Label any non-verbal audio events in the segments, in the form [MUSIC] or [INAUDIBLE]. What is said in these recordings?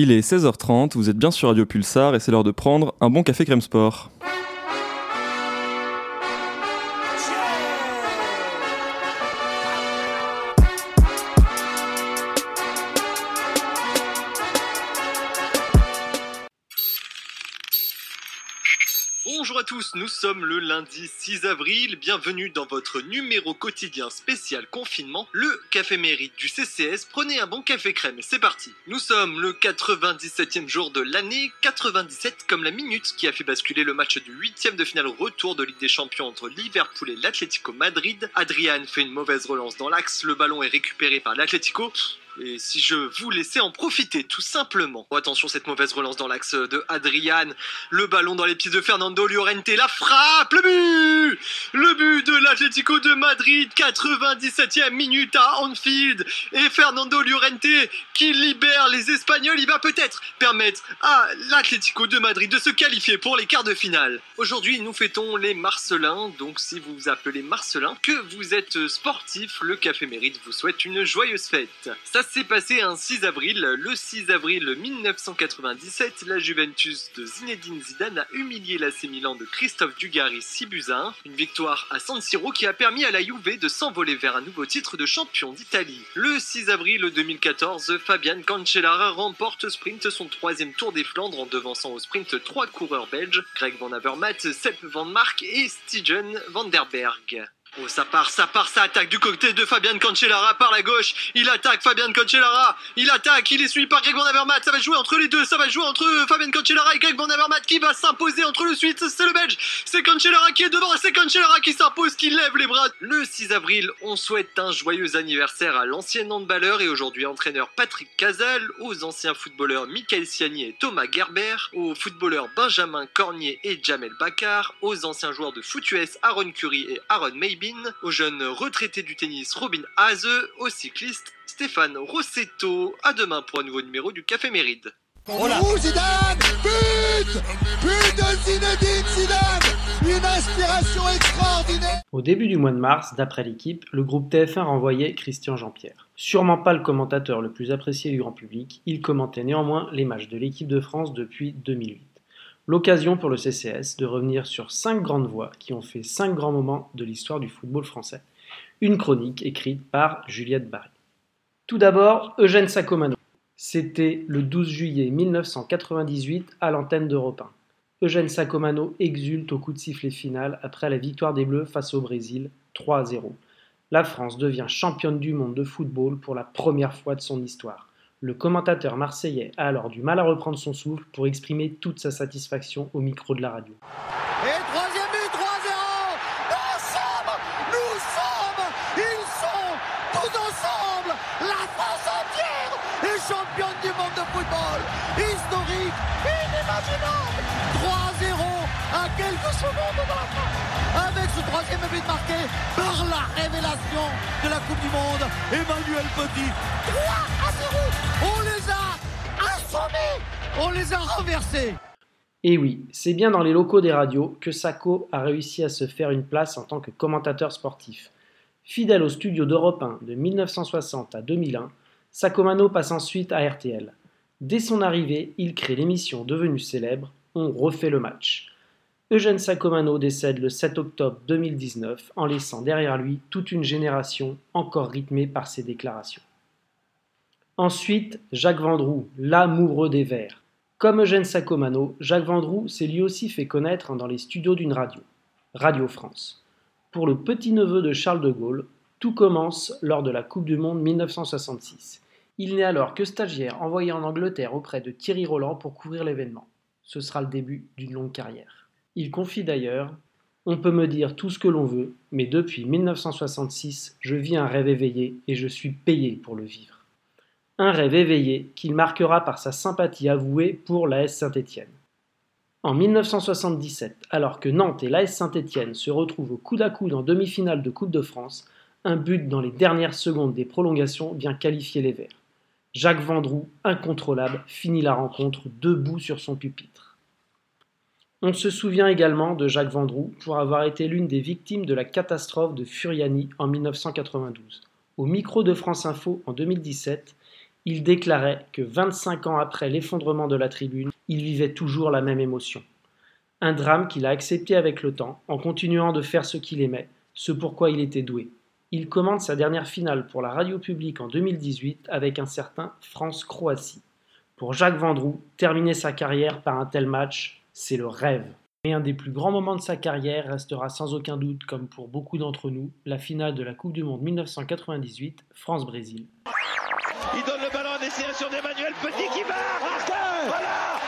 Il est 16h30, vous êtes bien sur Radio Pulsar et c'est l'heure de prendre un bon café crème sport. Nous sommes le lundi 6 avril, bienvenue dans votre numéro quotidien spécial confinement, le café mérite du CCS, prenez un bon café crème, c'est parti Nous sommes le 97e jour de l'année, 97 comme la minute qui a fait basculer le match du 8 de finale retour de Ligue des Champions entre Liverpool et l'Atlético Madrid. Adrian fait une mauvaise relance dans l'axe, le ballon est récupéré par l'Atlético. Et si je vous laissais en profiter, tout simplement. Oh, attention, cette mauvaise relance dans l'axe de Adrian. Le ballon dans les pieds de Fernando Llorente. La frappe, le but Le but de l'Atlético de Madrid, 97e minute à Anfield. Et Fernando Llorente qui libère les Espagnols. Il va peut-être permettre à l'Atlético de Madrid de se qualifier pour les quarts de finale. Aujourd'hui, nous fêtons les Marcelins. Donc, si vous vous appelez Marcelin, que vous êtes sportif, le Café Mérite vous souhaite une joyeuse fête. Ça s'est passé un 6 avril. Le 6 avril 1997, la Juventus de Zinedine Zidane a humilié l'AC Milan de Christophe Dugarry 6 buts à 1. Une victoire à San Siro qui a permis à la Juve de s'envoler vers un nouveau titre de champion d'Italie. Le 6 avril 2014, Fabian Cancellara remporte sprint son troisième Tour des Flandres en devançant au sprint trois coureurs belges, Greg Van Avermaet, Sepp Van Mark et Stigen Van der Berg. Oh, ça part, ça part, ça attaque du côté de Fabian Cancellara par la gauche. Il attaque Fabian Cancellara. Il attaque, il est suivi par Greg Van. Ça va jouer entre les deux, ça va jouer entre Fabian Cancellara et Greg Van qui va s'imposer entre le suite. C'est le Belge. C'est Cancellara qui est devant. C'est Cancellara qui s'impose, qui lève les bras. Le 6 avril, on souhaite un joyeux anniversaire à l'ancien handballeur et aujourd'hui entraîneur Patrick Casal, aux anciens footballeurs Michael Siani et Thomas Gerber, aux footballeurs Benjamin Cornier et Jamel Bakar, aux anciens joueurs de foot US Aaron Curry et Aaron Maybin, aux jeunes retraités du tennis Robin Haase, aux cyclistes Stéphane Rossetto. À demain pour un nouveau numéro du Café Méride. Oh Zidane But But de Zinedine Zidane Une inspiration extraordinaire Au début du mois de mars, d'après l'équipe, le groupe TF1 renvoyait Christian Jean-Pierre. Sûrement pas le commentateur le plus apprécié du grand public, il commentait néanmoins les matchs de l'équipe de France depuis 2008. L'occasion pour le CCS de revenir sur cinq grandes voix qui ont fait cinq grands moments de l'histoire du football français. Une chronique écrite par Juliette Barry. Tout d'abord, Eugène Sacomano. C'était le 12 juillet 1998 à l'antenne d'Europe 1. Eugène Sacomano exulte au coup de sifflet final après la victoire des Bleus face au Brésil 3-0. La France devient championne du monde de football pour la première fois de son histoire. Le commentateur marseillais a alors du mal à reprendre son souffle pour exprimer toute sa satisfaction au micro de la radio. Et troisième but, 3-0 Nous sommes, nous sommes, ils sont tous ensemble. La France entière est championne du monde de football. Historique, inimaginable. 3-0 à quelques secondes de la fin Avec ce troisième but marqué par la révélation de la Coupe du Monde, Emmanuel Petit 3 à 0 On les a assommés On les a renversés Et oui, c'est bien dans les locaux des radios que Sacco a réussi à se faire une place en tant que commentateur sportif. Fidèle au studio d'Europe 1 de 1960 à 2001, Sacomano passe ensuite à RTL. Dès son arrivée, il crée l'émission devenue célèbre On refait le match. Eugène Sacomano décède le 7 octobre 2019 en laissant derrière lui toute une génération encore rythmée par ses déclarations. Ensuite, Jacques Vendroux, l'amoureux des Verts. Comme Eugène Sacomano, Jacques Vendroux s'est lui aussi fait connaître dans les studios d'une radio, Radio France. Pour le petit-neveu de Charles de Gaulle, tout commence lors de la Coupe du Monde 1966. Il n'est alors que stagiaire envoyé en Angleterre auprès de Thierry Roland pour couvrir l'événement. Ce sera le début d'une longue carrière. Il confie d'ailleurs On peut me dire tout ce que l'on veut, mais depuis 1966, je vis un rêve éveillé et je suis payé pour le vivre. Un rêve éveillé qu'il marquera par sa sympathie avouée pour l'AS Saint-Étienne. En 1977, alors que Nantes et l'AS Saint-Étienne se retrouvent au coude à coude en demi-finale de Coupe de France, un but dans les dernières secondes des prolongations vient qualifier les Verts. Jacques Vendroux, incontrôlable, finit la rencontre debout sur son pupitre. On se souvient également de Jacques Vendroux pour avoir été l'une des victimes de la catastrophe de Furiani en 1992. Au micro de France Info en 2017, Il déclarait que 25 ans après l'effondrement de la tribune, il vivait toujours la même émotion. Un drame qu'il a accepté avec le temps, en continuant de faire ce qu'il aimait, ce pourquoi il était doué. Il commande sa dernière finale pour la radio publique en 2018 avec un certain France-Croatie. Pour Jacques Vendroux, terminer sa carrière par un tel match, c'est le rêve. Mais un des plus grands moments de sa carrière restera sans aucun doute, comme pour beaucoup d'entre nous, la finale de la Coupe du Monde 1998, France-Brésil. Il donne le ballon à destination d'Emmanuel Petit qui marque. Voilà.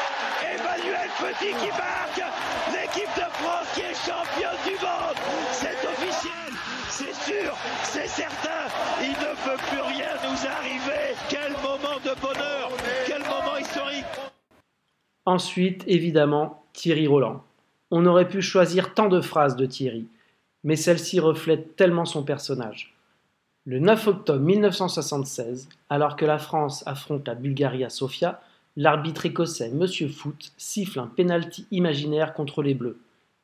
Emmanuel Petit qui marque. L'équipe de France qui est championne du monde. C'est officiel, c'est sûr, c'est certain. Il ne peut plus rien nous arriver. Quel moment de bonheur. Quel moment historique. Ensuite, évidemment, Thierry Roland. On aurait pu choisir tant de phrases de Thierry, mais celle-ci reflète tellement son personnage. Le 9 octobre 1976, alors que la France affronte la Bulgarie à Sofia, l'arbitre écossais Monsieur Foot siffle un pénalty imaginaire contre les Bleus.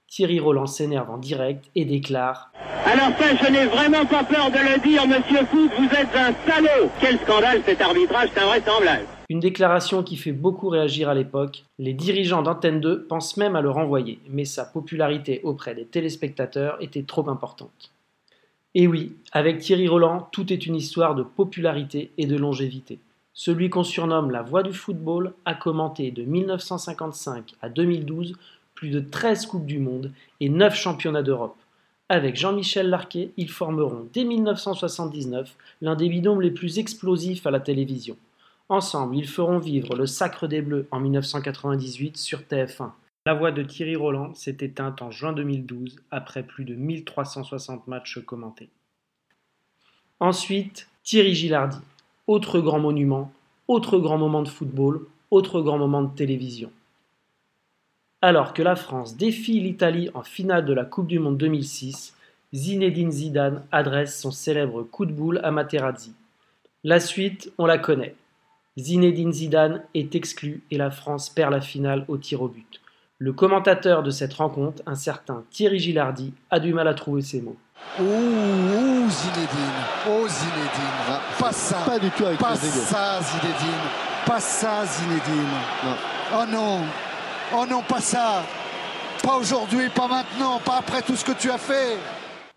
Thierry Roland s'énerve en direct et déclare Alors ça, je n'ai vraiment pas peur de le dire, Monsieur Foot, vous êtes un salaud Quel scandale cet arbitrage, c'est invraisemblable Une déclaration qui fait beaucoup réagir à l'époque. Les dirigeants d'Antenne 2 pensent même à le renvoyer, mais sa popularité auprès des téléspectateurs était trop importante. Et oui, avec Thierry Roland, tout est une histoire de popularité et de longévité. Celui qu'on surnomme la voix du football a commenté de 1955 à 2012 plus de 13 Coupes du Monde et 9 championnats d'Europe. Avec Jean-Michel Larquet, ils formeront dès 1979 l'un des binômes les plus explosifs à la télévision. Ensemble, ils feront vivre le Sacre des Bleus en 1998 sur TF1. La voix de Thierry Roland s'est éteinte en juin 2012 après plus de 1360 matchs commentés. Ensuite, Thierry Gilardi, autre grand monument, autre grand moment de football, autre grand moment de télévision. Alors que la France défie l'Italie en finale de la Coupe du Monde 2006, Zinedine Zidane adresse son célèbre coup de boule à Materazzi. La suite, on la connaît. Zinedine Zidane est exclu et la France perd la finale au tir au but. Le commentateur de cette rencontre, un certain Thierry Gilardi, a du mal à trouver ses mots. Ouh, ouh Zinedine, oh Zinedine, Ah, pas ça, Pas du tout avec pas ça Zinedine, pas ça Zinedine. Non. Oh non, oh non, pas ça, pas aujourd'hui, pas maintenant, pas après tout ce que tu as fait.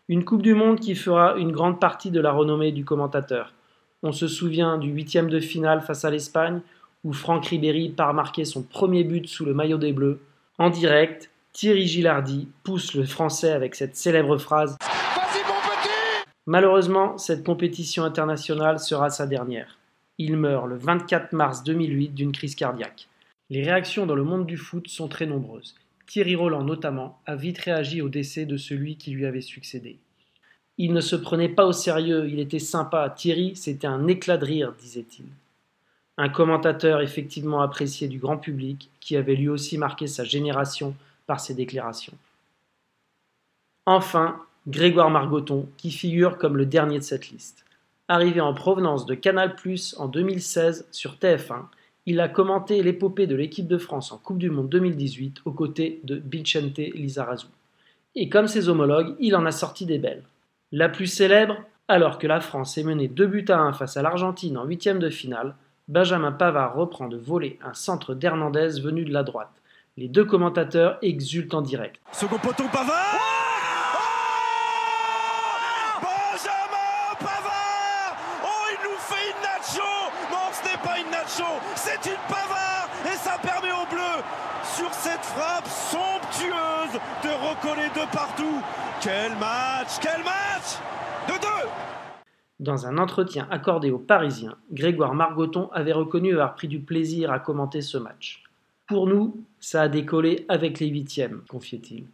Une Coupe du Monde qui fera une grande partie de la renommée du commentateur. On se souvient du huitième de finale face à l'Espagne, où Franck Ribéry part marquer son premier but sous le maillot des Bleus. En direct, Thierry Gilardi pousse le français avec cette célèbre phrase Malheureusement, cette compétition internationale sera sa dernière. Il meurt le 24 mars 2008 d'une crise cardiaque. Les réactions dans le monde du foot sont très nombreuses. Thierry Roland notamment a vite réagi au décès de celui qui lui avait succédé. Il ne se prenait pas au sérieux, il était sympa. Thierry, c'était un éclat de rire, disait-il. Un commentateur effectivement apprécié du grand public qui avait lui aussi marqué sa génération par ses déclarations. Enfin, Grégoire Margoton, qui figure comme le dernier de cette liste. Arrivé en provenance de Canal en 2016 sur TF1, il a commenté l'épopée de l'équipe de France en Coupe du Monde 2018 aux côtés de Vicente Lizarazu. Et comme ses homologues, il en a sorti des belles. La plus célèbre, alors que la France est menée 2 buts à 1 face à l'Argentine en huitième de finale, Benjamin Pavard reprend de voler un centre d'Hernandez venu de la droite. Les deux commentateurs exultent en direct. Second poteau Pavard Benjamin Pavard Oh, il nous fait une nacho Non, ce n'est pas une nacho, c'est une Pavard Et ça permet aux Bleus, sur cette frappe somptueuse, de de partout. Dans un entretien accordé aux Parisiens, Grégoire Margoton avait reconnu avoir pris du plaisir à commenter ce match. Pour nous, ça a décollé avec les huitièmes, confiait-il.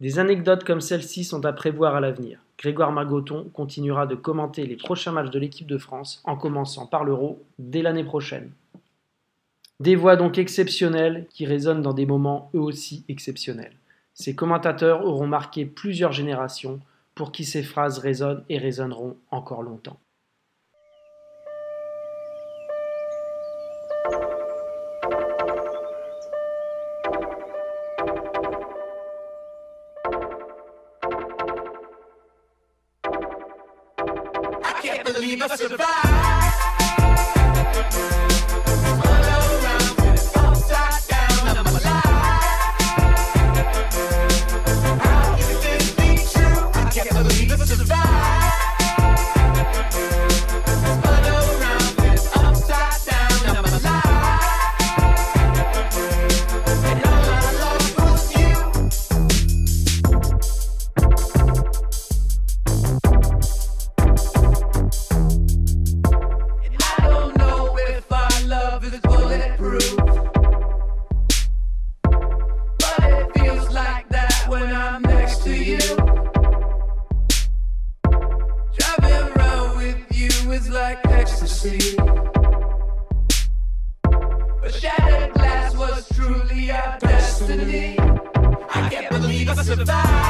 Des anecdotes comme celle-ci sont à prévoir à l'avenir. Grégoire Margoton continuera de commenter les prochains matchs de l'équipe de France, en commençant par l'Euro, dès l'année prochaine. Des voix donc exceptionnelles qui résonnent dans des moments eux aussi exceptionnels. Ces commentateurs auront marqué plusieurs générations pour qui ces phrases résonnent et résonneront encore longtemps. is like ecstasy. But shattered glass was truly our destiny. I can't believe I survived.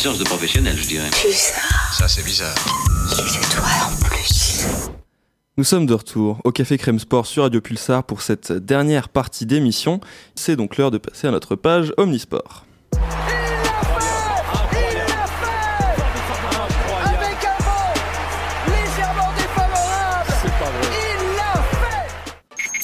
Puissance de professionnel, je dirais. Ça, c'est bizarre. Nous sommes de retour au Café Crème Sport sur Radio Pulsar pour cette dernière partie d'émission. C'est donc l'heure de passer à notre page Omnisport.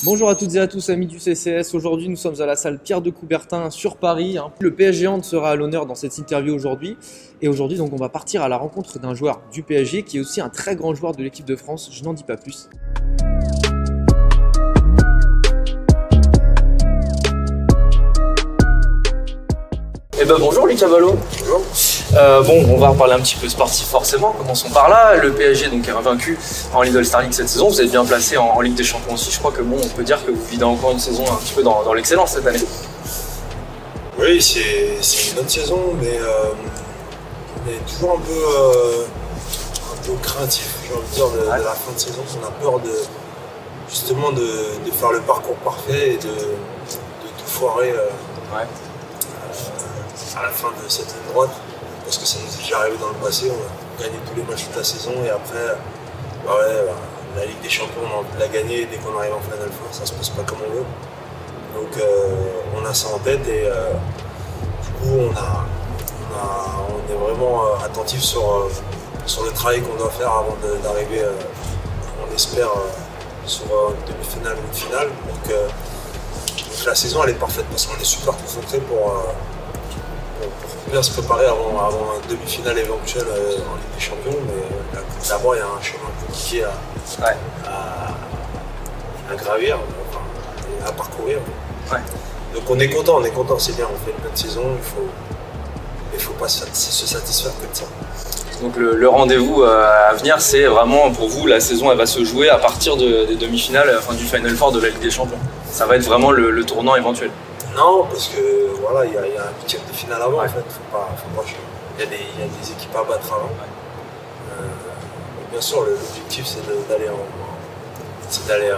Bonjour à toutes et à tous amis du CCS, aujourd'hui nous sommes à la salle Pierre de Coubertin sur Paris. hein. Le PSG Hand sera à l'honneur dans cette interview aujourd'hui. Et aujourd'hui donc on va partir à la rencontre d'un joueur du PSG qui est aussi un très grand joueur de l'équipe de France, je n'en dis pas plus. Eh ben bonjour Lucas Ballot. Bonjour. Bon, on va reparler un petit peu sportif forcément. Commençons par là. Le PSG donc est invaincu en Lidl Star League cette saison. Vous êtes bien placé en, en Ligue des Champions aussi. Je crois que bon, on peut dire que vous vivez encore une saison un petit peu dans, dans l'excellence cette année. Oui, c'est une bonne saison, mais euh, on est toujours un peu, euh, un peu craintif, j'ai envie de dire, de, de la fin de saison. On a peur de justement de, de faire le parcours parfait et de, de tout foirer euh, Ouais. euh, à la fin de cette ligne droite, parce que ça nous est déjà arrivé dans le passé. On a gagné tous les matchs toute la saison et après, bah ouais, bah, la Ligue des Champions, on la gagner dès qu'on arrive en Final Four, ça se passe pas comme on veut. Donc euh, on a ça en tête et euh, du coup on, a, on, est vraiment euh, attentif sur, sur le travail qu'on doit faire avant d'arriver, on espère, euh, sur une demi-finale ou une finale. Donc, donc la saison elle est parfaite parce qu'on est super concentré pour bien se préparer avant, avant une demi-finale éventuelle euh, en Ligue des Champions. Mais euh, d'abord il y a un chemin compliqué à, Ouais. à, à gravir, à parcourir. Ouais. Donc on est content, on est content, c'est bien, on fait une bonne saison, il faut, il faut pas se satisfaire de ça. Donc le, le rendez-vous euh, à venir, c'est vraiment pour vous la saison, elle va se jouer à partir de- des demi-finales, enfin du Final Four de la Ligue des Champions. Ça va être vraiment le, le tournant éventuel. Non, parce que voilà, il y, a un huitième de finale avant Ouais. en fait, faut pas, il, y a des, équipes à battre avant. Euh, bien sûr, l'objectif c'est de- d'aller en,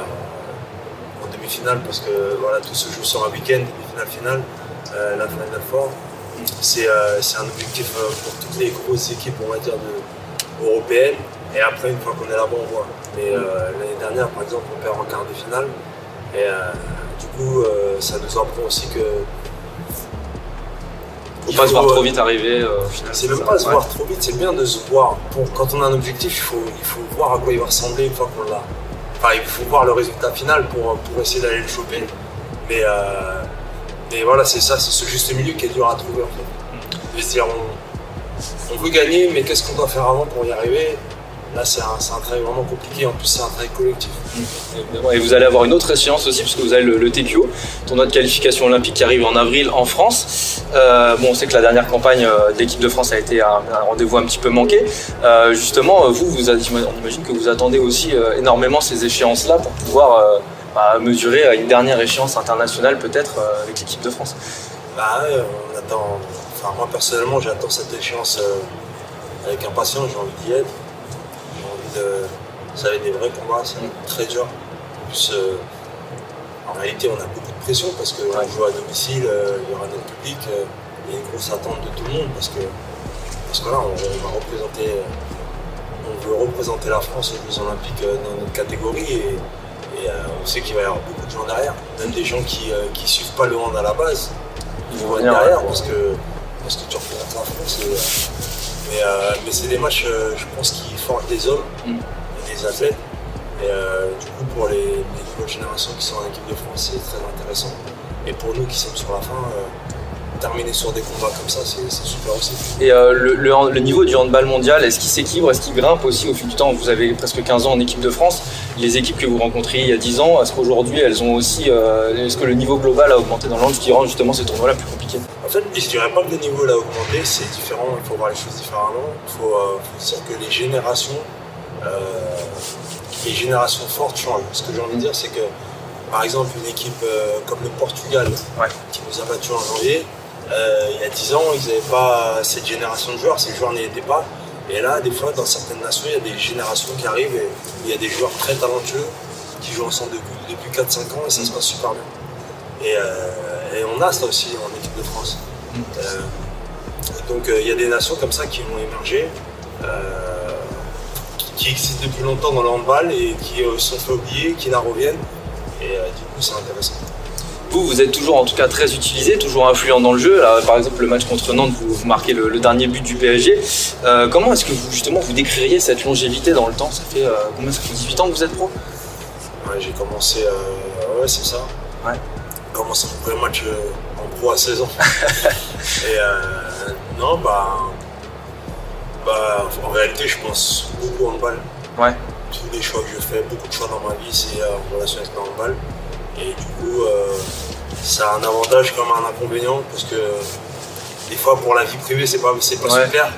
demi-finale parce que voilà, tout se joue sur un week-end, demi-finale finale, euh, la Final Four. C'est euh, c'est un objectif pour toutes les grosses équipes, de, européennes. Et après, une fois qu'on est là-bas, on voit. Mais l'année dernière, par exemple, on perd en quart de finale. Du coup, euh, ça nous apprend aussi que. Faut il pas se voir euh, trop vite arriver euh. C'est même ça. pas se Ouais. voir trop vite, c'est bien de se voir. Pour, quand on a un objectif, il faut, il faut voir à quoi il va ressembler une fois qu'on l'a. Enfin, il faut voir le résultat final pour, pour essayer d'aller le choper. Mais, euh, mais voilà, c'est ça, c'est ce juste milieu qui est dur à trouver en fait. De se dire, on, on veut gagner, mais qu'est-ce qu'on doit faire avant pour y arriver? Là, c'est un, travail vraiment compliqué. En plus, c'est un travail collectif. Évidemment. Et vous allez avoir une autre échéance aussi, puisque vous avez le, le TQO, tournoi de qualification olympique qui arrive en avril en France. Euh, bon, on sait que la dernière campagne euh, de l'équipe de France a été un, un rendez-vous un petit peu manqué. Euh, justement, vous, vous, on imagine que vous attendez aussi énormément ces échéances-là pour pouvoir euh, bah, mesurer une dernière échéance internationale peut-être avec l'équipe de France. Bah on attend. Enfin, moi personnellement, j'attends cette échéance avec impatience. J'ai envie d'y être. De. Ça va être des vrais combats, ça va être très dur. En plus, euh, en réalité, on a beaucoup de pression parce qu'on joue à domicile, euh, il y aura notre public, euh, il y a une grosse attente de tout le monde parce que, parce que là, on, on va représenter. euh, on veut représenter la France aux Jeux Olympiques euh, dans notre catégorie et, et, euh, on sait qu'il va y avoir beaucoup de gens derrière. Même des gens qui ne suivent pas le hand à la base, ils vont être venir, derrière ouais. parce que, parce que tu représentes la France. et, euh, mais euh, mais c'est des matchs, euh, je pense, qui forgent des hommes et des athlètes. Et euh, du coup, pour les, les nouvelles générations qui sont en équipe de France, c'est très intéressant. Et pour nous qui sommes sur la fin, euh, terminer sur des combats comme ça, c'est super aussi. Et euh, le, le hand- le niveau du handball mondial, est-ce qu'il s'équilibre, est-ce qu'il grimpe aussi au fil du temps? Vous avez presque 15 ans en équipe de France. Les équipes que vous rencontriez il y a 10 ans, est-ce qu'aujourd'hui elles ont aussi. euh, est-ce que le niveau global a augmenté dans le ce qui rend justement ces tournois-là plus compliqués? En fait, je dirais pas que le niveau l'a augmenté, c'est différent, il faut voir les choses différemment. Il faut, euh, faut dire que les générations, les générations fortes changent. Ce que j'ai envie de dire, c'est que, par exemple, une équipe euh, comme le Portugal, qui nous a battus en janvier, euh, il y a 10 ans, ils n'avaient pas cette génération de joueurs, ces joueurs n'y étaient pas. Et là, des fois, dans certaines nations, il y a des générations qui arrivent et il y a des joueurs très talentueux qui jouent ensemble depuis, depuis 4-5 ans et ça se passe super bien. Et, euh, et on a ça aussi en équipe de France. Euh, donc il y a des nations comme ça qui vont émerger, euh, qui, existent depuis longtemps dans le handball et qui sont fait oublier, qui la reviennent. Et du coup, c'est intéressant. Vous, vous êtes toujours en tout cas très utilisé, toujours influent dans le jeu. Là, par exemple, le match contre Nantes, vous, vous marquez le, le dernier but du PSG. Euh, comment est-ce que vous justement vous décririez cette longévité dans le temps? Ça fait euh, combien? Ça fait 18 ans que vous êtes pro? Ouais, j'ai commencé, euh, ouais, c'est ça. Ouais. J'ai commencé mon premier match euh, en pro à 16 ans. [LAUGHS] Et non, bah, bah, en réalité, je pense beaucoup au handball. Ouais. Tous les choix que je fais, beaucoup de choix dans ma vie, c'est en relation avec le handball. Et du coup, euh, ça a un avantage comme un inconvénient parce que des fois, pour la vie privée, c'est pas, c'est pas Ouais. super.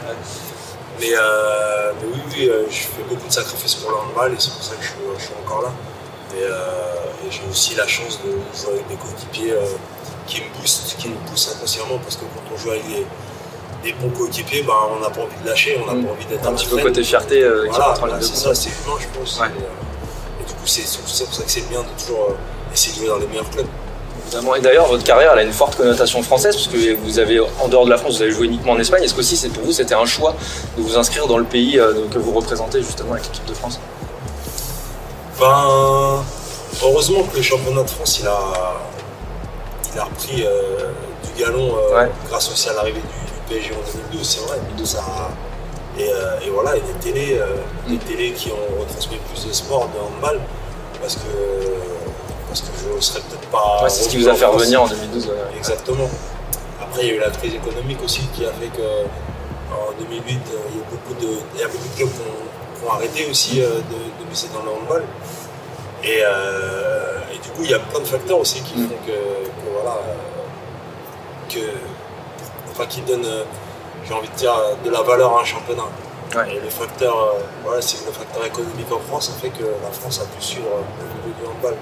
Mais, euh, mais oui, oui, euh, je fais beaucoup de sacrifices pour le handball et c'est pour ça que je, suis- je suis encore là. Et, euh, et j'ai aussi la chance de jouer avec des coéquipiers qui me boostent, qui me poussent inconsciemment parce que quand on joue avec des, des bons coéquipiers, ben, on n'a pas envie de lâcher, on n'a pas envie d'être Un petit peu côté fierté qui Voilà, de c'est ça, c'est humain, je pense. Et, et du coup, c'est c'est pour ça que c'est bien de toujours essayer de jouer dans les meilleurs clubs. Et d'ailleurs, votre carrière elle a une forte connotation française, parce que vous avez, en dehors de la France, vous avez joué uniquement en Espagne. Est-ce que aussi, c'est pour vous, c'était un choix de vous inscrire dans le pays euh, que vous représentez justement avec l'équipe de France? Ben, heureusement que le championnat de France, il a, il a repris euh, du galon euh, grâce aussi à l'arrivée du, du PSG en 2012, c'est vrai. 2012, ça a- et, euh, et voilà, et des télés, des télés qui ont retransmis plus de sport, de handball, parce que, parce que je ne serais peut-être pas. Ouais, c'est ce qui vous a fait revenir en 2012. ouais. Exactement. Après, il y a eu la crise économique aussi qui a fait que en 2008, euh, il y a beaucoup de, il y a beaucoup de clubs qui ont, qui ont arrêté aussi euh, de, de miser dans le handball. Et, euh, et du coup, il y a plein de facteurs aussi qui font que, que voilà, euh, que, enfin, qui donnent, euh, j'ai envie de dire, de la valeur à un championnat. Et le facteur, euh, voilà, c'est le facteur économique en France a fait que la France a pu suivre euh, le niveau du handball.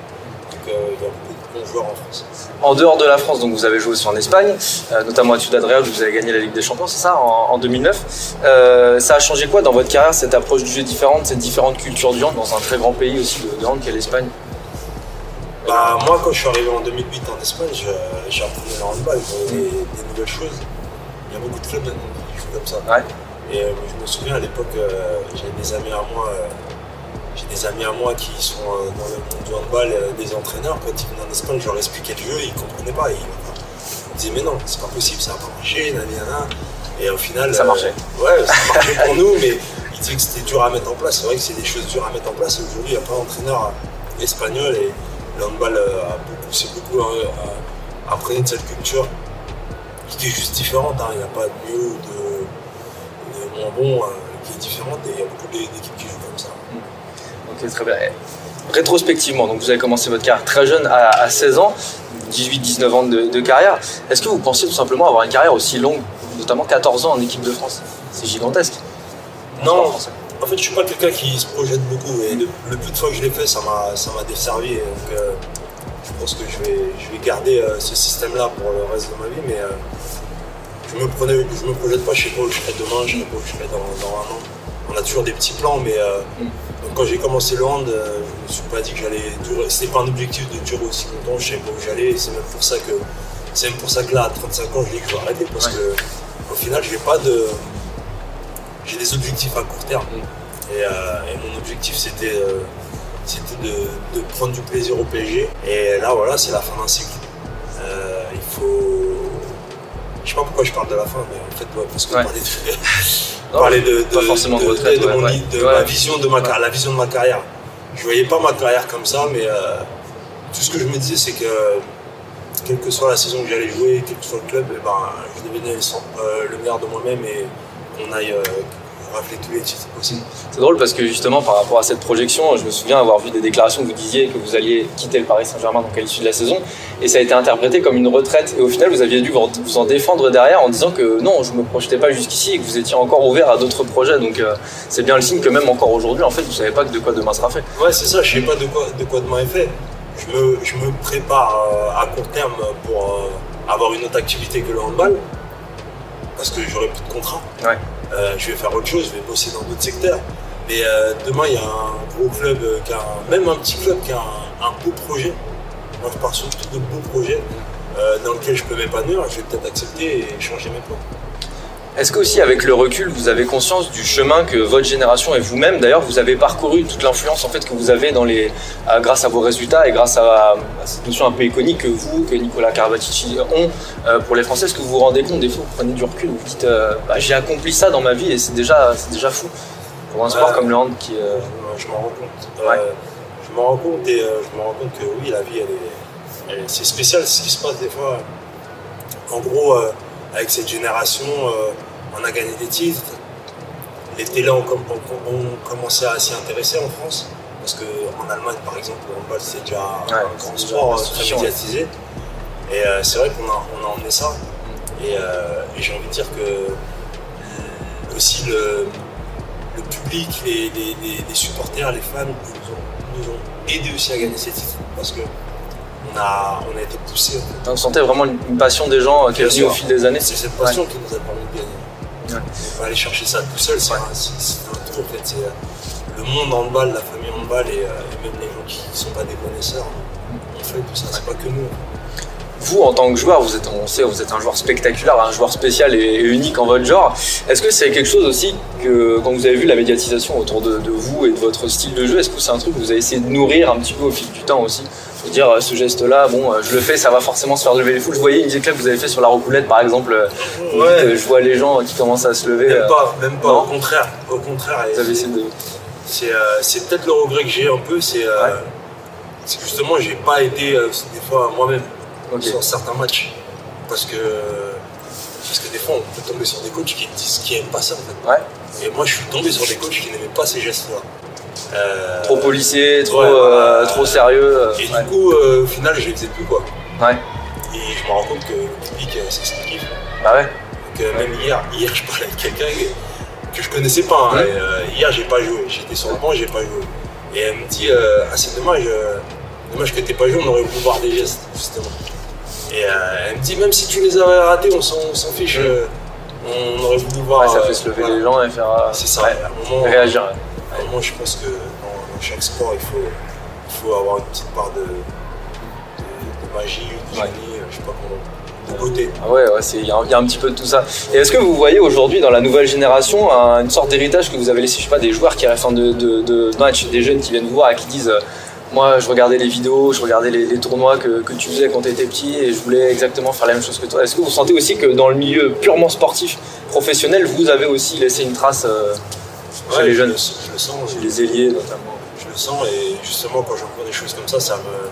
Euh, il y a beaucoup de bons joueurs en France. En dehors de la France, donc vous avez joué aussi en Espagne, euh, notamment à Ciudad Real, où vous avez gagné la Ligue des Champions, c'est ça, en, en 2009. Euh, ça a changé quoi dans votre carrière, cette approche du jeu différente, cette différente culture du hand dans un très grand pays aussi de, de hand qu'est l'Espagne? Bah, moi, quand je suis arrivé en 2008 en Espagne, j'ai appris le handball, des, des nouvelles choses. Il y a beaucoup de clubs maintenant qui jouent comme ça. Et euh, je me souviens à l'époque, euh, j'avais des amis à moi, euh, j'ai des amis à moi qui sont euh, dans le monde du handball, euh, des entraîneurs. Quand ils venaient en Espagne, je leur expliquais le jeu, ils ne comprenaient pas. Ils, disaient, mais non, c'est pas possible, ça va pas marcher, nanana. Et au final. Ça euh, marchait. ouais, ça marchait pour nous, mais ils disaient que c'était dur à mettre en place. C'est vrai que c'est des choses dures à mettre en place. Aujourd'hui, il n'y a pas d'entraîneur espagnol et le handball euh, a beaucoup, beaucoup euh, apprenez de cette culture qui est juste différente. hein. Il n'y a pas de mieux ou de, de moins bon euh, qui est différente et il y a beaucoup d'é- d'équipes qui Ok, très bien. Rétrospectivement, donc vous avez commencé votre carrière très jeune, à, à 16 ans, 18-19 ans de, de carrière. Est-ce que vous pensiez tout simplement avoir une carrière aussi longue, notamment 14 ans en équipe de France? C'est gigantesque. Non, en fait, je suis pas quelqu'un qui se projette beaucoup. Et le, le peu de fois que je l'ai fait, ça m'a, ça m'a desservi. Donc, euh, je pense que je vais, je vais garder euh, ce système-là pour le reste de ma vie. Mais euh, je me prenais, je me projette pas. Je sais pas où je serai demain, je sais pas où je serai dans, dans un an. On a toujours des petits plans, mais euh, donc quand j'ai commencé le hand, euh, je me suis pas dit que j'allais durer. C'était pas un objectif de durer aussi longtemps. Je savais pas où j'allais. Et c'est même pour ça que, c'est même pour ça que là, à 35 ans, je dis que je vais arrêter parce Ouais. que au final, j'ai pas de j'ai des objectifs à court terme. Et, euh, et mon objectif, c'était euh, c'était de, de prendre du plaisir au PSG. Et là, voilà, c'est la fin d'un cycle. Il faut. Pas pourquoi je parle de la fin, mais en fait, ouais, parce que Ouais. parler de. [LAUGHS] Non, parler de, pas forcément de retraite, de ouais, mon ouais. lit- de Ouais. ma vision de ma carrière, la vision de ma carrière. Je voyais pas ma carrière comme ça, mais euh, tout ce que je me disais, c'est que quelle que soit la saison que j'allais jouer, quel que soit le club, eh ben, je devenais le, cent- euh, le meilleur de moi-même et qu'on aille euh, tous les titres possibles. C'est drôle parce que justement par rapport à cette projection, je me souviens avoir vu des déclarations où vous disiez que vous alliez quitter le Paris Saint-Germain donc à l'issue de la saison et ça a été interprété comme une retraite et au final vous aviez dû vous en- défendre derrière en disant que non je me projetais pas jusqu'ici et que vous étiez encore ouvert à d'autres projets donc euh, c'est bien le signe que même encore aujourd'hui en fait vous savez pas de quoi demain sera fait. Ouais, c'est ça, je sais pas de quoi, de quoi demain est fait. Je me, je me prépare euh, à court terme pour euh, avoir une autre activité que le handball, parce que j'aurai plus de contrat. Ouais. Euh, je vais faire autre chose, je vais bosser dans d'autres secteurs. Mais euh, demain, il y a un gros club, euh, qui a un- même un petit club qui a un, un beau projet. Moi, je pars surtout de beaux projets euh, dans lesquels je peux m'épanouir. Je vais peut-être accepter et changer mes plans. Est-ce que aussi avec le recul vous avez conscience du chemin que votre génération et vous-même d'ailleurs vous avez parcouru toute l'influence en fait que vous avez dans les euh, grâce à vos résultats et grâce à, à cette notion un peu iconique que vous que Nicolas Karabatic ont euh, pour les Français? Est-ce que vous vous rendez compte des fois vous prenez du recul vous dites euh, bah, j'ai accompli ça dans ma vie et c'est déjà c'est déjà fou pour un sport comme le hand qui euh, Je m'en rends compte. Je m'en rends compte et je me rends compte que oui, la vie, elle est, elle c'est spécial ce qui se passe des fois. En gros, avec cette génération, on a gagné des titres. Les télés ont, com- ont- ont commencé à s'y intéresser en France. Parce qu'en Allemagne, par exemple, le handball, c'est déjà Ouais, un grand sport euh, très médiatisé. Et euh, c'est vrai qu'on a, on a emmené ça. Et, euh, et j'ai envie de dire que aussi le, le public, les, les- les- les supporters, les fans nous ont, nous ont aidés aussi à gagner ces titres parce que on a, on a été poussés. En fait. vous sentez vraiment une, passion des gens qui est venue au fil des années C'est cette passion qui nous a permis de gagner. On pas aller chercher ça tout seul, c'est un, un tout en fait. Euh, le monde handball, la famille handball et, euh, et même les gens qui ne sont pas des connaisseurs. On fait tout ça, c'est pas que nous. Vous, en tant que joueur, vous êtes, on sait, vous êtes un joueur spectaculaire, un joueur spécial et, et unique en votre genre. Est-ce que c'est quelque chose aussi que, quand vous avez vu la médiatisation autour de, de vous et de votre style de jeu, est-ce que c'est un truc que vous avez essayé de nourrir un petit peu au fil du temps aussi? Dire, euh, ce geste-là, bon, euh, je le fais, ça va forcément se faire lever les foules. Je voyais une vidéo que vous avez fait sur la roucoulette, par exemple. euh, Ouais. dites, je vois les gens qui commencent à se lever. Même pas, même pas, non au contraire. Au contraire. et Vous avez essayé de. C'est euh, peut-être le regret que j'ai un peu, c'est euh, justement j'ai pas aidé euh, des fois moi-même sur certains matchs. Parce que, parce que des fois on peut tomber sur des coachs qui disent qui aiment pas ça en fait. Ouais. Et moi je suis tombé sur des coachs qui n'aimaient pas ces gestes-là. Euh, Trop policier, trop, ouais, euh, trop sérieux. euh, Et ouais. du coup au final je les faisais plus quoi. Ouais. Et je me rends compte que le public c'est ce qu'il kiffe. Bah ouais. Donc même hier, hier je parlais avec quelqu'un que, je connaissais pas. hein, et, hier j'ai pas joué, j'étais sur le banc, j'ai pas joué. Et elle me dit ah c'est dommage, dommage que t'aies pas joué, on aurait voulu voir des gestes justement. Et elle me dit même si tu les avais ratés, on s'en fiche. Mm. on aurait voulu voir. Ouais, ça fait se lever les gens et faire. C'est ça. ouais, À un moment, Réagir. Moment, je pense que dans, dans chaque sport, il faut, il faut avoir une petite part de, de, de magie, de génie, euh, je sais pas comment, de beauté. Ah ouais, il y, a un- il y a un petit peu de tout ça. Et est-ce que vous voyez aujourd'hui dans la nouvelle génération un- une sorte d'héritage que vous avez laissé, je sais pas, des joueurs qui enfin de, de, de match, des jeunes qui viennent vous voir et qui disent euh, moi je regardais les vidéos, je regardais les, les tournois que, que tu faisais quand tu étais petit et je voulais exactement faire la même chose que toi. Est-ce que vous sentez aussi que dans le milieu purement sportif, professionnel, vous avez aussi laissé une trace euh, chez Ouais, les je jeunes, le- je le sens. chez les ailiers notamment Je le sens et justement quand j'entends des choses comme ça, ça me,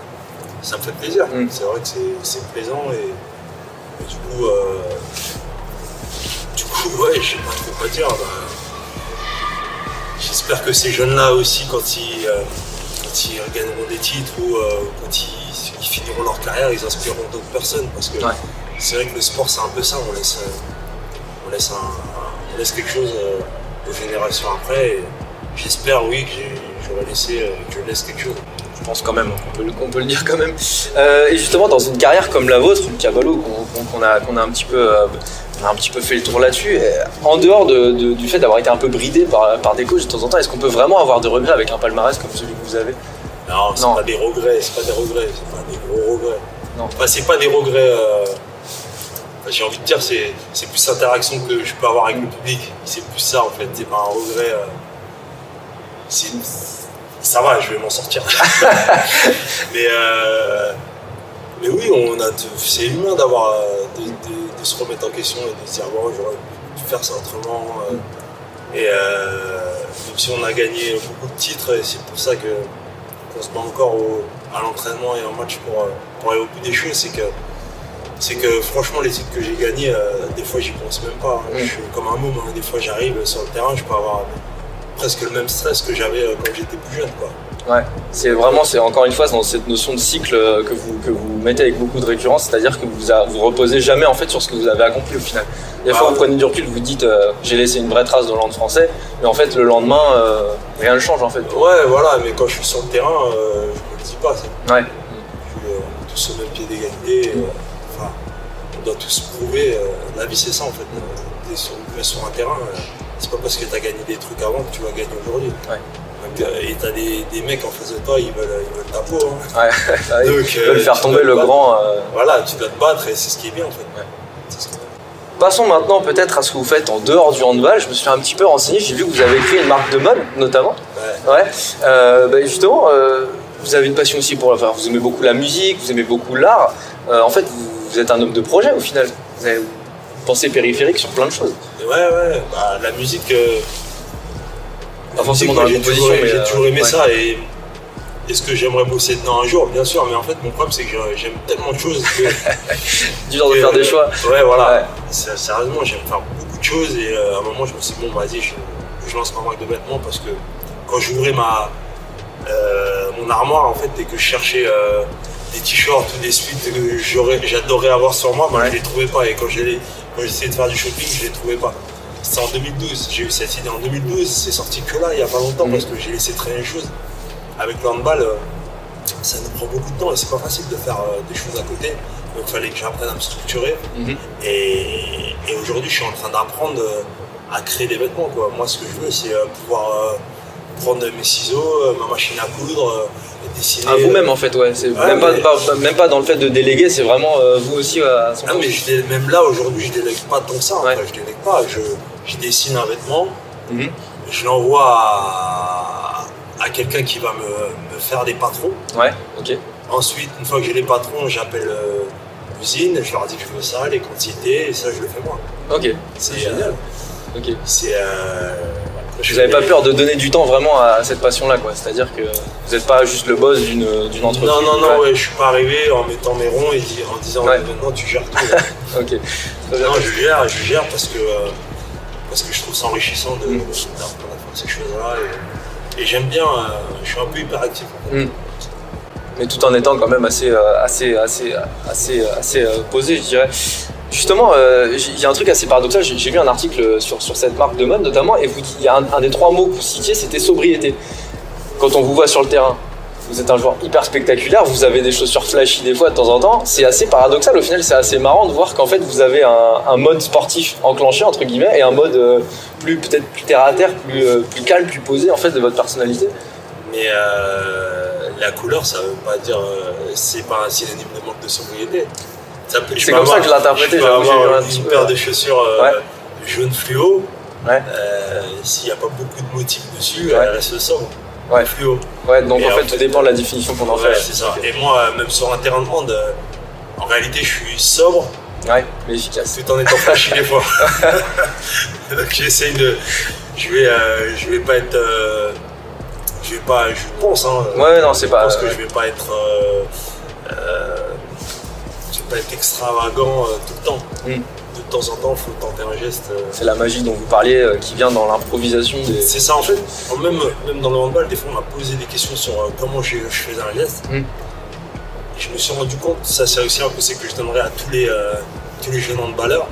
ça me fait plaisir. Mm. C'est vrai que c'est- plaisant et, et du coup, euh, du coup, [LAUGHS] ouais, je sais pas trop quoi dire. bah, j'espère que ces jeunes-là aussi, quand ils, euh, quand ils gagneront des titres ou euh, quand ils, ils finiront leur carrière, ils inspireront d'autres personnes. Parce que Ouais. c'est vrai que le sport, c'est un peu ça. On laisse, euh, on laisse, un- on laisse quelque chose aux générations après. Et J'espère, oui, que j'aurais laissé, euh, que je laisse quelque chose. Je pense quand même, on peut, le- on peut le dire quand même. Euh, et justement, dans une carrière comme la vôtre, le Cavallo, qu'on a, qu'on a un petit peu, euh, on a un petit peu fait le tour là-dessus. En dehors de- de- du fait d'avoir été un peu bridé par, par des coachs de temps en temps, est-ce qu'on peut vraiment avoir de regrets avec un palmarès comme celui que vous avez? Non, c'est pas des regrets, c'est pas des regrets, c'est pas des gros regrets. Non. Enfin, c'est pas des regrets. euh, J'ai envie de dire, c'est c'est plus l'interaction que je peux avoir avec le public. C'est plus ça en fait, c'est pas un regret. euh, c'est- Ça va, je vais m'en sortir. [LAUGHS] mais, euh, mais oui, on a, de- c'est humain d'avoir euh, de, de- de se remettre en question et de se dire bon, j'aurais pu faire ça autrement. et euh, même si on a gagné beaucoup de titres, et c'est pour ça que qu'on se bat encore au- à l'entraînement et en match pour, pour aller au bout des choses, c'est que c'est que franchement les titres que j'ai gagnés, euh, des fois j'y pense même pas. hein. Mm. Je suis comme un môme, hein. des fois j'arrive sur le terrain, je peux avoir presque le même stress que j'avais euh, quand j'étais plus jeune. Quoi. Ouais, c'est vraiment, c'est encore une fois dans cette notion de cycle euh, que vous, que vous mettez avec beaucoup de récurrence, c'est-à-dire que vous, a- vous reposez jamais en fait sur ce que vous avez accompli au final. Des fois, Ah, vous prenez du recul, vous dites euh, j'ai laissé une vraie trace dans le land français, mais en fait, le lendemain, euh, rien ne change en fait. Ouais, voilà, mais quand je suis sur le terrain, euh, je me le dis pas. ça. Ouais. Je- est tous au même pied d'égalité. Doit tous prouver. euh, la vie, c'est ça en fait. Tu es sur, mais sur un terrain, euh, c'est pas parce que tu as gagné des trucs avant que tu vas gagner aujourd'hui. Ouais. Euh, et tu as des, des mecs en face de toi, ils veulent, ils veulent ta peau. hein. Ouais. [LAUGHS] Ouais, Donc, ils veulent faire tomber le battre. grand. euh, Voilà, tu dois te battre et c'est ce qui est bien en fait. C'est ce qui est bien. Passons maintenant peut-être à ce que vous faites en dehors du handball. Je me suis un petit peu renseigné, j'ai vu que vous avez créé une marque de mode notamment. Ouais. Ouais. Euh, bah, justement, euh, vous avez une passion aussi pour. Enfin, vous aimez beaucoup la musique, vous aimez beaucoup l'art. En fait, vous, vous êtes un homme de projet au final. Vous avez pensé périphérique sur plein de choses. Ouais, ouais, bah, la musique. euh, Pas forcément dans la j'ai toujours, mais, j'ai euh, toujours aimé ouais. ça et est-ce que j'aimerais bosser dedans un jour Bien sûr, mais en fait, mon problème, c'est que j'aime tellement de choses que. [LAUGHS] Dur de que, faire des choix. Ouais, voilà. Ouais. Sérieusement, j'aime faire beaucoup de choses et euh, à un moment, je me suis dit, bon, vas-y, je, je lance ma marque de vêtements parce que quand j'ouvrais ma, euh, mon armoire, en fait, et que je cherchais euh, des t-shirts ou des suites que j'aurais- j'adorais avoir sur moi, moi, je les trouvais pas. Et quand j'ai essayé de faire du shopping, je les trouvais pas. C'était en 2012, j'ai eu cette idée en 2012, c'est sorti que là, il y a pas longtemps, Mhm. parce que j'ai laissé traîner les choses. Avec le handball, euh, ça nous prend beaucoup de temps et c'est pas facile de faire euh, des choses à côté. Donc il fallait que j'apprenne à me structurer. Mhm. Et, et aujourd'hui, je suis en train d'apprendre euh, à créer des vêtements. Quoi. Moi, ce que je veux, c'est pouvoir prendre mes ciseaux, euh, ma machine à coudre, euh, dessiner. À vous-même en fait, ouais. C'est Ouais, même, pas, mais- pas- même pas dans le fait de déléguer, c'est vraiment euh, vous aussi à son Ah, mais je même là, aujourd'hui, je délègue pas tant que ça. Ouais. fait. Je délègue pas. Je, je dessine un vêtement, Mhm. je l'envoie à, à quelqu'un qui va me, me faire des patrons. Ouais, ok. Ensuite, une fois que j'ai les patrons, j'appelle euh, l'usine, je leur dis que je veux ça, les quantités, et ça, je le fais moi. Ok, C'est génial. euh, Ok. c'est. euh, Vous n'avez pas peur de donner du temps vraiment à cette passion-là, quoi. C'est-à-dire que vous n'êtes pas juste le boss d'une entreprise. Non, non, non, Ouais. ouais, je suis pas arrivé en mettant mes ronds et en disant Ouais. maintenant tu gères tout. [LAUGHS] Ok. Très bien. non, je gère, je gère parce que, euh, parce que je trouve ça enrichissant de- Mm. faire ces choses-là. Et, et j'aime bien, euh, je suis un peu hyperactif. En fait. Mm. mais tout en étant quand même assez, euh, assez, assez, assez, assez posé, je dirais. Justement, il y a un truc assez paradoxal. J'ai lu un article sur, sur cette marque de mode notamment, et vous, il y a un, des trois mots que vous citiez, c'était sobriété. Quand on vous voit sur le terrain, vous êtes un joueur hyper spectaculaire, vous avez des chaussures flashy des fois de temps en temps. C'est assez paradoxal. Au final, c'est assez marrant de voir qu'en fait, vous avez un, mode sportif enclenché entre guillemets et un mode euh, plus peut-être plus terre à terre, plus, euh, plus calme, plus posé en fait de votre personnalité. Mais euh, la couleur, ça veut pas dire. c'est pas un synonyme de manque de sobriété. Je C'est comme ça que je l'interprétais, Je peux j'avoue, j'ai avoir une paire de chaussures euh, Ouais. jaune fluo. Ouais. Euh, S'il n'y a pas beaucoup de motifs dessus, elle reste sobre. Ouais. Fluo. Ouais, donc en en fait, tout dépend de la définition qu'on en fait. c'est ça. Et moi, euh, même sur un terrain de euh, en réalité, je suis sobre Ouais, mais efficace. tout en étant flashy des fois. [LAUGHS] Donc j'essaye de. Je vais, euh, je vais pas être. euh, je vais pas. Je pense, hein. Ouais, non, c'est Je pas. pense que je vais pas être. euh, euh, je pas être extravagant euh, tout le temps. Mm. de temps en temps, il faut tenter un geste. euh, C'est la magie dont vous parliez euh, qui vient dans l'improvisation des. C'est ça en fait. Même, même dans le handball, des fois on m'a posé des questions sur comment je, je faisais un geste. Mm. Et je me suis rendu compte, ça c'est aussi un conseil que je donnerais à tous les, tous les jeunes handballeurs,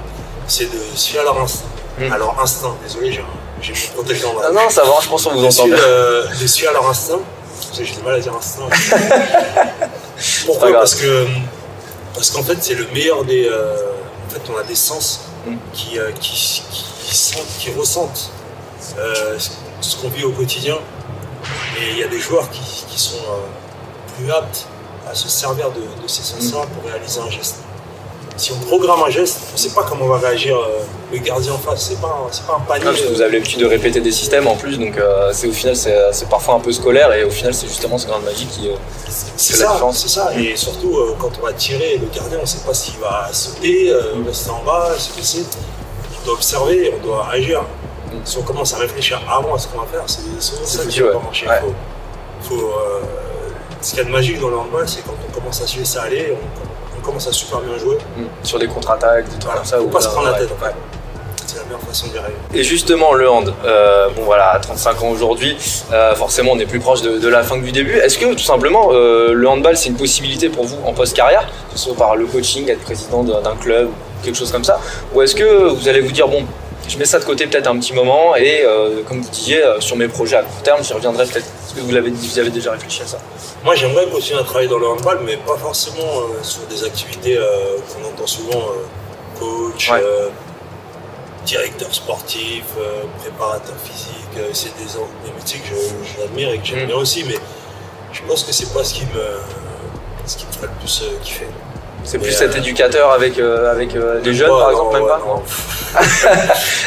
c'est de se fier à leur instinct. Mm. À leur instinct, désolé, j'ai j'ai mon protège dans la Ah non, ça va, je pense qu'on vous entend suivre, bien. de suivre à leur instinct. J'ai du mal à dire instinct. [LAUGHS] Pourquoi. Parce que parce qu'en fait c'est le meilleur des. euh, en fait on a des sens Mm. qui, euh, qui, qui, qui sentent, qui ressentent euh, ce- qu'on vit au quotidien. Et il y a des joueurs qui, qui sont plus aptes à se servir de, de ces sens-là Mm. pour réaliser un geste. Si on programme un geste, on ne sait pas comment va réagir euh, le gardien en face. C'est pas, un- c'est pas un panier. Ah, parce que vous avez l'habitude de répéter des systèmes en plus, donc euh, c'est au final c'est c'est parfois un peu scolaire et au final c'est justement ce grain de magie qui. euh, C'est la différence. c'est ça. Et surtout, euh, quand on va tirer, le gardien, on ne sait pas s'il va sauter, Mm. rester en bas, se baisser. On doit observer, on doit agir. Mm. Si on commence à réfléchir avant à ce qu'on va faire, c'est souvent ça qui va pas marcher. Ouais. Faut, faut, ce qu'il y a de magique dans le handball, c'est quand on commence à se laisser aller, on, on commence à super bien jouer. mm, sur des contre-attaques, des trucs Voilà. comme ça. Faut pas se prendre la tête, en fait. ouais. C'est la meilleure façon d'y arriver. Et justement, le hand, euh, bon voilà, à 35 ans aujourd'hui, euh, forcément on est plus proche de, de la fin que du début. Est-ce que tout simplement euh, le handball c'est une possibilité pour vous en post-carrière, que ce soit par le coaching, être président d'un club, quelque chose comme ça Ou est-ce que vous allez vous dire, bon, je mets ça de côté peut-être un petit moment et euh, comme vous disiez, euh, sur mes projets à court terme, j'y reviendrai peut-être. Est-ce que vous, l'avez, vous avez déjà réfléchi à ça? Moi, j'aimerais continuer à travailler dans le handball, mais pas forcément euh, sur des activités qu'on entend souvent, coach, Ouais. directeur sportif, préparateur physique. c'est des, des métiers que je- j'admire et que j'aime Mm. bien aussi, mais je pense que c'est pas ce qui me, ce qui me ferait le plus kiffer. C'est plus euh, cet éducateur avec, euh, avec euh, des Même jeunes par exemple, même pas.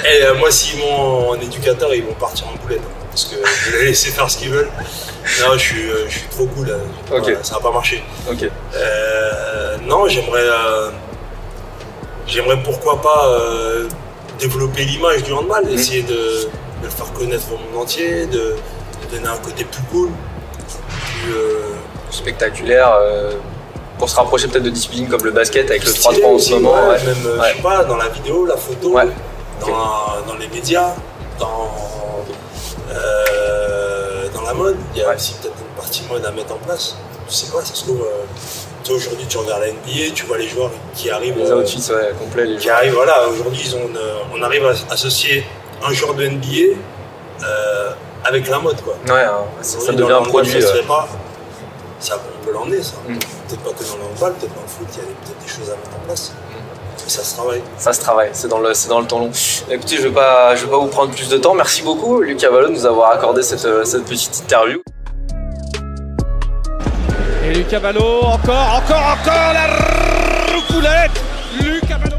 Et [LAUGHS] euh, moi, s'ils m'ont en éducateur, ils vont partir en boulette. hein, parce que je vais les laisser faire ce qu'ils veulent. Non, je suis, euh, je suis trop cool. Voilà, ça va pas. Euh, non, j'aimerais, euh, j'aimerais pourquoi pas euh, développer l'image du handball, Mhm. essayer de, de le faire connaître au monde entier, de, de donner un côté plus cool, plus euh, Spectaculaire. Euh, pour se rapprocher peut-être de disciplines comme le basket avec le stylé 3-3 en ce moment. ouais, ouais. même euh, Ouais. je sais pas, dans la vidéo, la photo, dans, dans les médias, dans, euh, dans la mode. Il y a aussi peut-être une partie mode à mettre en place. Je sais pas, ça se trouve. euh, tu vois, aujourd'hui, tu regardes la NBA, tu vois les joueurs qui arrivent. Les euh, outfits ouais, complets, les qui arrivent, voilà, aujourd'hui, une- on arrive à associer un joueur de NBA euh, avec la mode, quoi. Ouais, hein, ça, ça devient un produit. Ça se euh, fait pas. Ça, on peut l'emmener, ça. Mm. Peut-être pas que dans le handball, peut-être dans le foot, il y a peut-être des choses à mettre en place. Mais ça se travaille. Ça se travaille, c'est dans le, c'est dans le temps long. Écoutez, je vais pas, je vais pas vous prendre plus de temps. Merci beaucoup, Lucas Vallon, de nous avoir accordé cette, euh, cette petite interview. Et Lucas Ballot, encore, encore, encore la roucoulette Lucas Ballot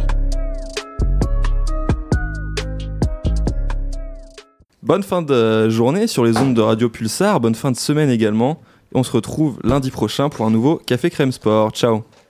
Bonne fin de journée sur les ondes de Radio Pulsar, bonne fin de semaine également. On se retrouve lundi prochain pour un nouveau Café Crème Sport. Ciao